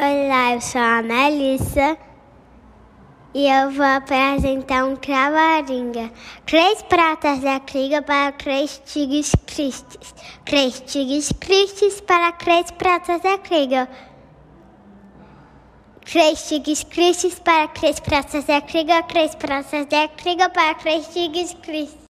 Olá, eu sou a Melissa e eu vou apresentar um trava-língua. Três pratas da criga para três tigres tristes. Três tigres tristes para três pratas da criga. Três tigres tristes para três pratas da criga. Três pratas da criga para três tigres tristes.